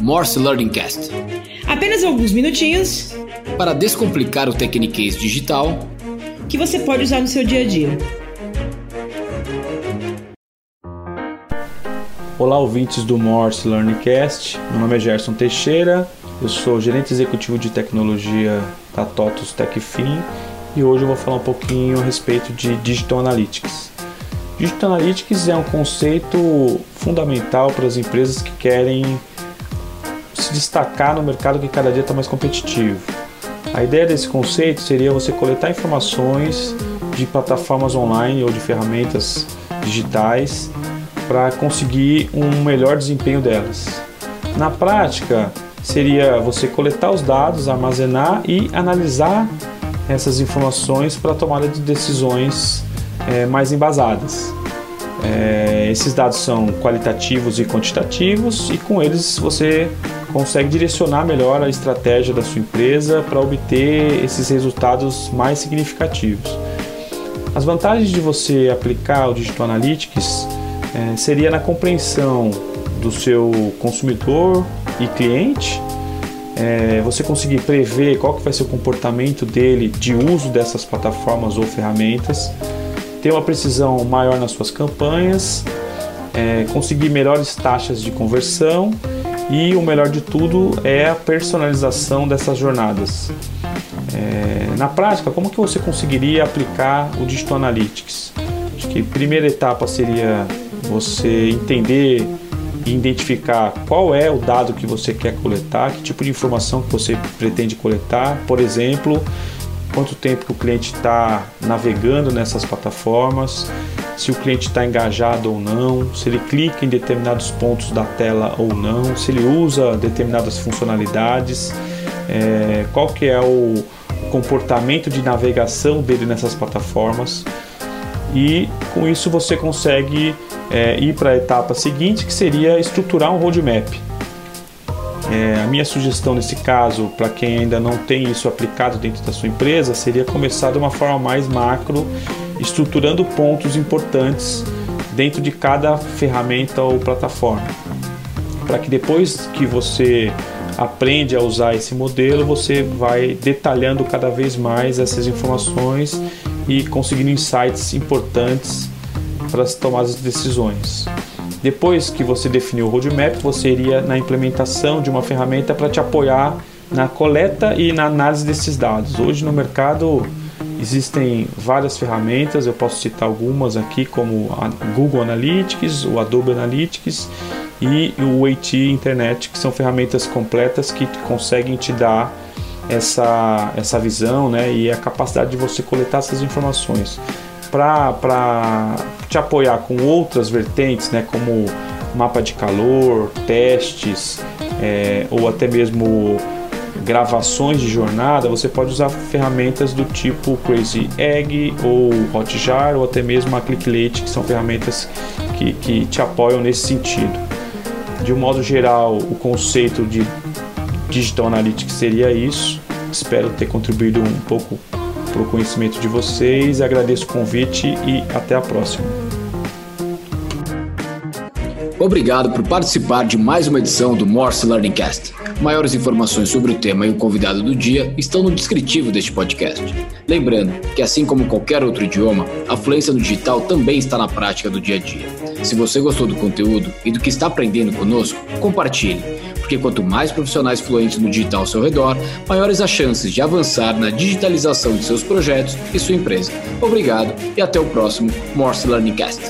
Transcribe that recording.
Morse Learning Cast. Apenas alguns minutinhos para descomplicar o Tecniquez digital que você pode usar no seu dia a dia. Olá, ouvintes do Morse Learning Cast. Meu nome é Gerson Teixeira, eu sou gerente executivo de tecnologia da TOTUS TechFin e hoje eu vou falar um pouquinho a respeito de Digital Analytics. Digital Analytics é um conceito fundamental para as empresas que querem se destacar no mercado que cada dia está mais competitivo. A ideia desse conceito seria você coletar informações de plataformas online ou de ferramentas digitais para conseguir um melhor desempenho delas. Na prática, seria você coletar os dados, armazenar e analisar essas informações para tomada de decisões é, mais embasadas. É, esses dados são qualitativos e quantitativos e com eles você consegue direcionar melhor a estratégia da sua empresa para obter esses resultados mais significativos. As vantagens de você aplicar o Digital Analytics é, seria na compreensão do seu consumidor e cliente, é, você conseguir prever qual que vai ser o comportamento dele de uso dessas plataformas ou ferramentas, ter uma precisão maior nas suas campanhas, é, conseguir melhores taxas de conversão e o melhor de tudo é a personalização dessas jornadas. É, na prática, como que você conseguiria aplicar o Digital Analytics? Acho que a primeira etapa seria você entender e identificar qual é o dado que você quer coletar, que tipo de informação que você pretende coletar. Por exemplo, quanto tempo que o cliente está navegando nessas plataformas, se o cliente está engajado ou não, se ele clica em determinados pontos da tela ou não, se ele usa determinadas funcionalidades, é, qual que é o comportamento de navegação dele nessas plataformas e com isso você consegue é, ir para a etapa seguinte que seria estruturar um roadmap. É, a minha sugestão nesse caso, para quem ainda não tem isso aplicado dentro da sua empresa, seria começar de uma forma mais macro, estruturando pontos importantes dentro de cada ferramenta ou plataforma. Para que depois que você aprende a usar esse modelo, você vai detalhando cada vez mais essas informações e conseguindo insights importantes para as tomadas de decisões. Depois que você definiu o roadmap, você iria na implementação de uma ferramenta para te apoiar na coleta e na análise desses dados. Hoje no mercado existem várias ferramentas, eu posso citar algumas aqui, como a Google Analytics, o Adobe Analytics e o AT Internet, que são ferramentas completas que conseguem te dar essa, essa visão né, e a capacidade de você coletar essas informações para te apoiar com outras vertentes, né, como mapa de calor, testes é, ou até mesmo gravações de jornada, você pode usar ferramentas do tipo Crazy Egg ou Hotjar ou até mesmo a ClickLate, que são ferramentas que, que te apoiam nesse sentido. De um modo geral, o conceito de Digital Analytics seria isso. Espero ter contribuído um pouco para o conhecimento de vocês. Agradeço o convite e até a próxima. Obrigado por participar de mais uma edição do Morse Learning Cast. Maiores informações sobre o tema e o convidado do dia estão no descritivo deste podcast. Lembrando que, assim como qualquer outro idioma, a fluência no digital também está na prática do dia a dia. Se você gostou do conteúdo e do que está aprendendo conosco, compartilhe porque quanto mais profissionais fluentes no digital ao seu redor, maiores as chances de avançar na digitalização de seus projetos e sua empresa. Obrigado e até o próximo Morse Learning Cast.